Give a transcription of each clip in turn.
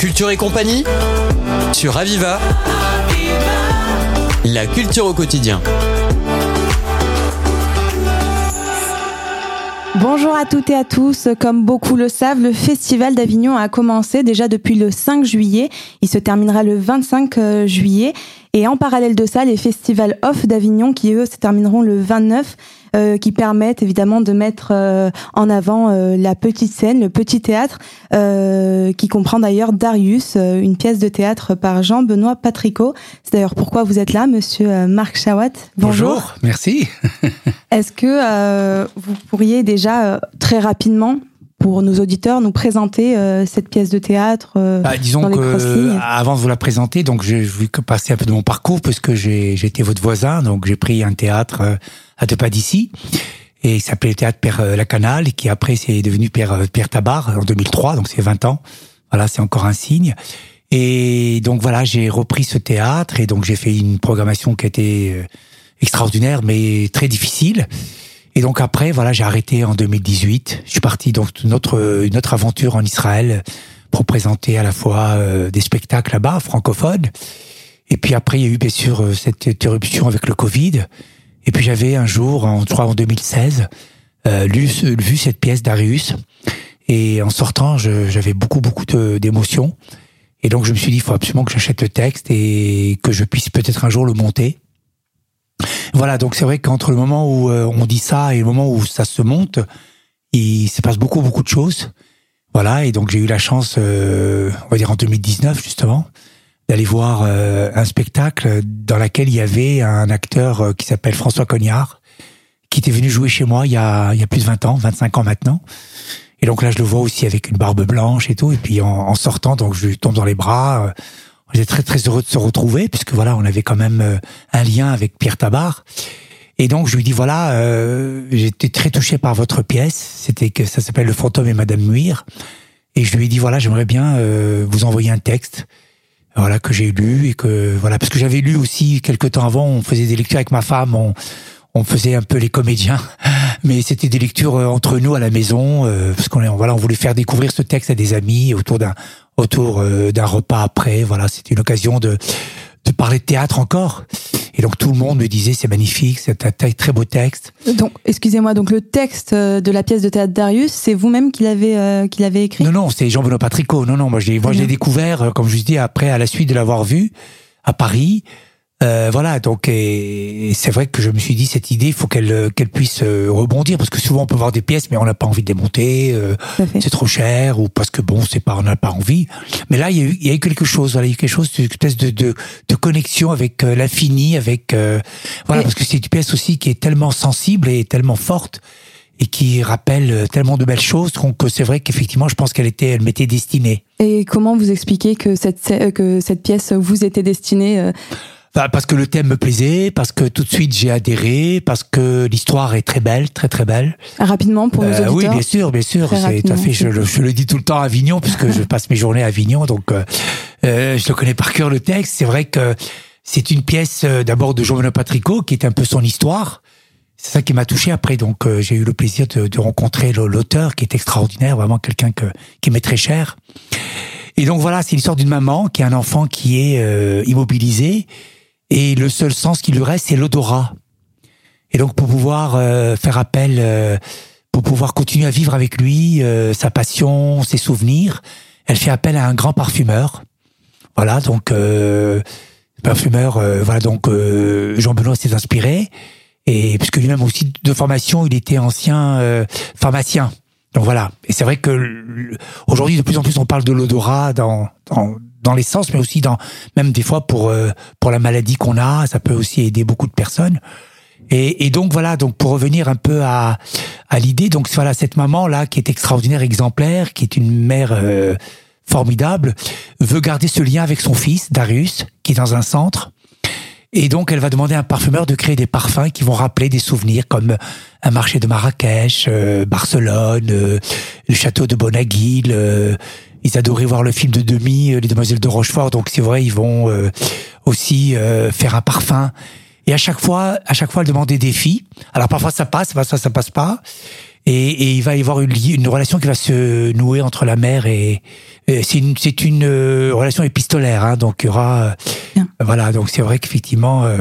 Culture et compagnie sur Aviva. La culture au quotidien. Bonjour à toutes et à tous. Comme beaucoup le savent, le Festival d'Avignon a commencé déjà depuis le 5 juillet. Il se terminera le 25 euh, juillet. Et en parallèle de ça, les festivals off d'Avignon qui eux se termineront le 29 euh, qui permettent évidemment de mettre euh, en avant euh, la petite scène, le petit théâtre, qui comprend d'ailleurs Darius, une pièce de théâtre par Jean-Benoît Patricot. C'est d'ailleurs pourquoi vous êtes là, monsieur Marc Chawat. Bonjour. Bonjour merci. Est-ce que vous pourriez déjà très rapidement pour nos auditeurs nous présenter cette pièce de théâtre bah, Disons dans que avant de vous la présenter, donc je, vais passer un peu de mon parcours puisque j'ai été votre voisin, donc j'ai pris un théâtre à deux pas d'ici. Et il s'appelait le théâtre Père euh, Lacanal, et qui après c'est devenu Père, euh, Pierre Tabar en 2003, donc c'est 20 ans. Voilà, c'est encore un signe. Et donc voilà, j'ai repris ce théâtre et donc j'ai fait une programmation qui a été euh, extraordinaire, mais très difficile. Et donc après, voilà, j'ai arrêté en 2018. Je suis parti donc notre une autre aventure en Israël pour présenter à la fois des spectacles là-bas francophones. Et puis après, il y a eu bien sûr cette interruption avec le Covid. Et puis j'avais un jour, en, crois en 2016, euh, lu, vu cette pièce d'Arius. Et en sortant, j'avais beaucoup, beaucoup d'émotions. Et donc je me suis dit, il faut absolument que j'achète le texte et que je puisse peut-être un jour le monter. Voilà, donc c'est vrai qu'entre le moment où euh, on dit ça et le moment où ça se monte, il se passe beaucoup, beaucoup de choses. Voilà, et donc j'ai eu la chance, euh, on va dire en 2019 justement, d'aller voir euh, un spectacle dans lequel il y avait un acteur euh, qui s'appelle François Cognard, qui était venu jouer chez moi il y a, il y a plus de 20 ans, 25 ans maintenant. Et donc là, je le vois aussi avec une barbe blanche et tout. Et puis en, sortant, donc je lui tombe dans les bras. Euh, on était très très heureux de se retrouver puisque voilà, on avait quand même un lien avec Pierre Tabar. Et donc je lui dis voilà, euh, j'étais très touché par votre pièce. C'était que ça s'appelle Le fantôme et Madame Muir. Et je lui ai dit voilà, j'aimerais bien vous envoyer un texte voilà que j'ai lu et que voilà parce que j'avais lu aussi quelques temps avant on faisait des lectures avec ma femme on on faisait un peu les comédiens mais c'était des lectures euh, entre nous à la maison euh, parce qu'on voilà on voulait faire découvrir ce texte à des amis autour d'un autour euh, d'un repas après voilà c'était une occasion de de parler de théâtre encore et donc tout le monde me disait c'est magnifique, c'est un très beau texte. Donc excusez-moi, donc le texte euh, de la pièce de théâtre Darius, c'est vous-même qui l'avez euh, qui l'avez écrit? Non non, c'est Jean-Benoît Patricot. Non non, moi j'ai moi j'ai découvert euh, comme je dis après à la suite de l'avoir vu à Paris. Euh, voilà, donc et, c'est vrai que je me suis dit cette idée, il faut qu'elle qu'elle puisse euh, rebondir parce que souvent on peut voir des pièces mais on n'a pas envie de les monter, euh, c'est trop cher ou parce que bon c'est pas on n'a pas envie. Mais là il y a eu il y a eu quelque chose, voilà, il y a eu quelque chose une espèce de de, de connexion avec l'infini, avec voilà parce que c'est une pièce aussi qui est tellement sensible et tellement forte et qui rappelle tellement de belles choses que c'est vrai qu'effectivement je pense qu'elle était elle m'était destinée. Et comment vous expliquez que cette que cette pièce vous était destinée parce que le thème me plaisait, parce que tout de suite j'ai adhéré, parce que l'histoire est très belle, très très belle. Rapidement pour nos euh, auditeurs. Oui, bien sûr, bien sûr. C'est tout à fait. Je, je, le dis tout le temps à Avignon, puisque je passe mes journées à Avignon, donc euh, euh, je le connais par cœur le texte. C'est vrai que c'est une pièce euh, d'abord de Jean-Benoît Patricot, qui est un peu son histoire. C'est ça qui m'a touché après. Donc j'ai eu le plaisir de, de rencontrer l'auteur, qui est extraordinaire, vraiment quelqu'un que qui m'est très cher. Et donc voilà, c'est l'histoire d'une maman qui a un enfant qui est immobilisé et le seul sens qui lui reste, c'est l'odorat. Et donc pour pouvoir euh, faire appel, euh, pour pouvoir continuer à vivre avec lui, euh, sa passion, ses souvenirs, elle fait appel à un grand parfumeur. Voilà, donc parfumeur, voilà donc Jean Benoît s'est inspiré et puisque lui-même aussi de formation, il était ancien pharmacien. Donc voilà, et c'est vrai que aujourd'hui de plus en plus on parle de l'odorat dans, dans dans les sens, mais aussi dans même des fois pour euh, pour la maladie qu'on a, ça peut aussi aider beaucoup de personnes. Et, et donc voilà, donc pour revenir un peu à à l'idée, donc voilà cette maman là qui est extraordinaire, exemplaire, qui est une mère euh, formidable, veut garder ce lien avec son fils Darius, qui est dans un centre. Et donc, elle va demander à un parfumeur de créer des parfums qui vont rappeler des souvenirs comme un marché de Marrakech, euh, Barcelone, le château de Bonaguil, ils adoraient voir le film de Demi, euh, Les Demoiselles de Rochefort. Donc c'est vrai, ils vont euh, aussi euh, faire un parfum. Et à chaque fois, à chaque fois, elle demande des défis. Alors parfois ça passe, parfois ça passe pas. Et, il va y avoir une, une, relation qui va se nouer entre la mère et, c'est une, une euh, relation épistolaire, hein, donc il y aura, euh, voilà, donc c'est vrai qu'effectivement, euh,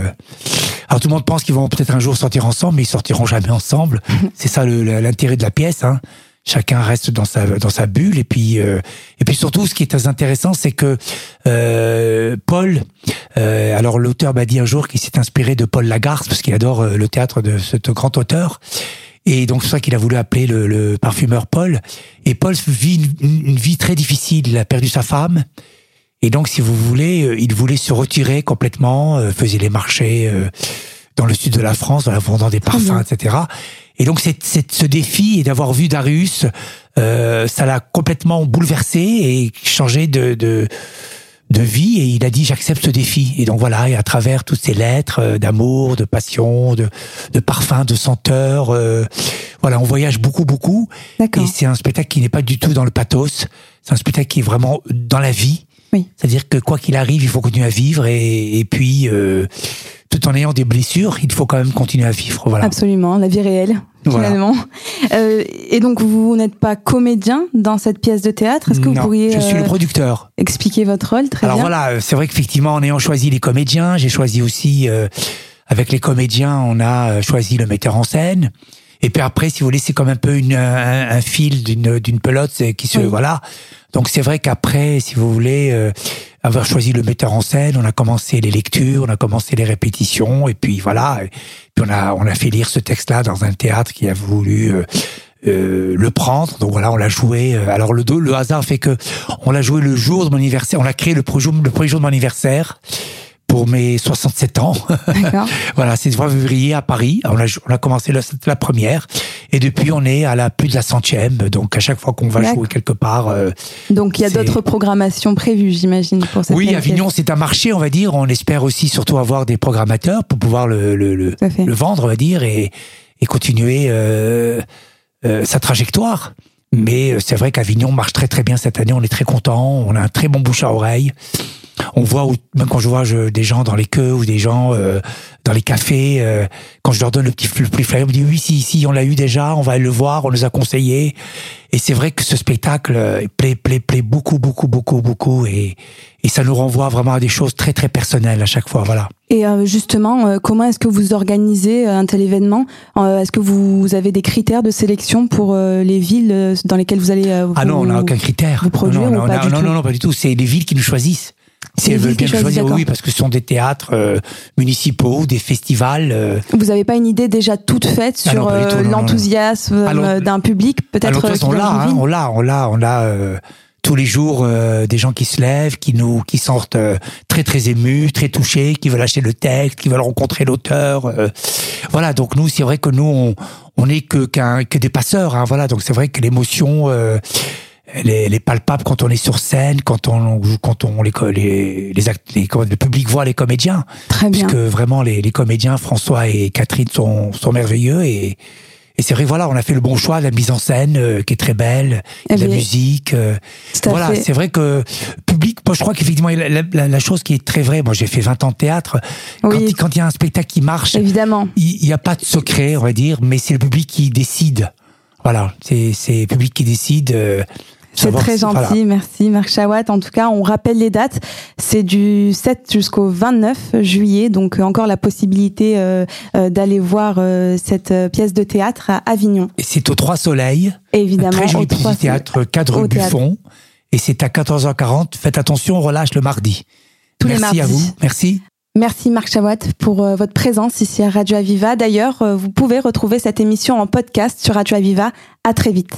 alors tout le monde pense qu'ils vont peut-être un jour sortir ensemble, mais ils sortiront jamais ensemble. c'est ça l'intérêt de la pièce. Hein. Chacun reste dans sa dans sa bulle et puis et puis surtout ce qui est très intéressant c'est que Paul alors l'auteur m'a dit un jour qu'il s'est inspiré de Paul Lagarce parce qu'il adore le théâtre de ce grand auteur et donc c'est ça qu'il a voulu appeler le, parfumeur Paul. Et Paul vit une, vie très difficile. Il a perdu sa femme. Et donc, si vous voulez, euh, il voulait se retirer complètement, euh, faisait les marchés euh, dans le sud de la France, en vendant des parfums, etc. Et donc, c'est, ce défi et d'avoir vu Darius, ça l'a complètement bouleversé et changé de, de de vie. Et il a dit j'accepte ce défi. Et donc voilà et à travers toutes ces lettres euh, d'amour de passion de de parfum de senteur euh, voilà on voyage beaucoup beaucoup. Et c'est un spectacle qui n'est pas du tout dans le pathos. C'est un spectacle qui est vraiment dans la vie oui. c'est-à-dire que quoi qu'il arrive il faut continuer à vivre et, et puis euh, tout en ayant des blessures il faut quand même continuer à vivre voilà absolument la vie réelle finalement. Euh, et donc vous n'êtes pas comédien dans cette pièce de théâtre. Est-ce que vous pourriez je suis le euh, producteur. expliquer votre rôle très Alors voilà, c'est vrai qu'effectivement en ayant choisi les comédiens, j'ai choisi aussi euh, avec les comédiens, on a choisi le metteur en scène. Et puis après, si vous voulez, c'est comme un peu une, un, fil d'une d'une pelote qui se voilà. Donc c'est vrai qu'après, si vous voulez, euh, avoir choisi le metteur en scène, on a commencé les lectures, on a commencé les répétitions, et puis voilà. Et puis on a on a fait lire ce texte-là dans un théâtre qui a voulu euh, euh, le prendre. Donc voilà, on l'a joué. Alors le le hasard fait que on l'a joué le jour de mon anniversaire. On l'a créé le premier jour, le premier jour de mon anniversaire pour mes 67 ans. voilà, c'est le 3 février à Paris. On a, on a commencé la, la, première et depuis on est à la plus de la centième. Donc à chaque fois qu'on va jouer quelque part. Euh, donc il y a d'autres programmations prévues, j'imagine, pour cette Oui, Avignon, c'est un marché, on va dire. On espère aussi surtout avoir des programmateurs pour pouvoir le, le, le, le vendre, on va dire, et, et continuer euh, euh, sa trajectoire. Mais euh, c'est vrai qu'Avignon marche très très bien cette année. On est très content. On a un très bon bouche à oreille on voit, même quand je vois des gens dans les queues ou des gens euh, dans les cafés, euh, quand je leur donne le petit le plus flyer, on me dit oui, si, si, on l'a eu déjà, on va le voir, on nous a conseillé. Et c'est vrai que ce spectacle euh, plaît, plaît, plaît beaucoup, beaucoup, beaucoup, beaucoup, et, et ça nous renvoie vraiment à des choses très, très personnelles à chaque fois, voilà. Et justement, comment est-ce que vous organisez un tel événement? Est-ce que vous avez des critères de sélection pour les villes dans lesquelles vous allez Ah non, on n'a aucun critère. Vous produire non, non, non, non, non, pas du tout. C'est les villes qui nous choisissent. Si elles veulent bien choisir, oui, parce que ce sont des théâtres euh, municipaux, des festivals. Euh. Vous n'avez pas une idée déjà toute faite ah sur euh, l'enthousiasme d'un public, peut-être On l'a, hein, on l'a, on l'a, on a tous les jours des gens qui se lèvent, qui nous, qui sortent très très émus, très touchés, qui veulent acheter le texte, qui veulent rencontrer l'auteur. voilà, donc nous, c'est vrai que nous, on, on est que qu'un que des passeurs. Hein, voilà, donc c'est vrai que l'émotion elle est, palpable quand on est sur scène, quand on quand on les les les, les le public voit les comédiens. Très bien. Puisque vraiment les, les comédiens François et Catherine sont sont merveilleux et et c'est vrai voilà on a fait le bon choix la mise en scène euh, qui est très belle la musique euh, voilà c'est vrai que public moi je crois qu'effectivement la, la, la, chose qui est très vraie moi j'ai fait 20 ans de théâtre quand il y a un spectacle qui marche évidemment il n'y a pas de secret on va dire mais c'est le public qui décide voilà c'est c'est le public qui décide euh, c'est très gentil, merci Marc Chawat. En tout cas, on rappelle les dates. C'est du 7 jusqu'au 29 juillet, donc euh, encore la possibilité euh, euh, d'aller voir cette pièce de théâtre à Avignon. Et c'est au Trois Soleils. Évidemment. Très joli petit théâtre, cadre Buffon. Et c'est à 14h40. Faites attention, on relâche le mardi. Tous merci les mardis. à vous. Merci. Merci Marc Chawat pour votre présence ici à Radio Aviva. D'ailleurs, vous pouvez retrouver cette émission en podcast sur Radio Aviva. À très vite.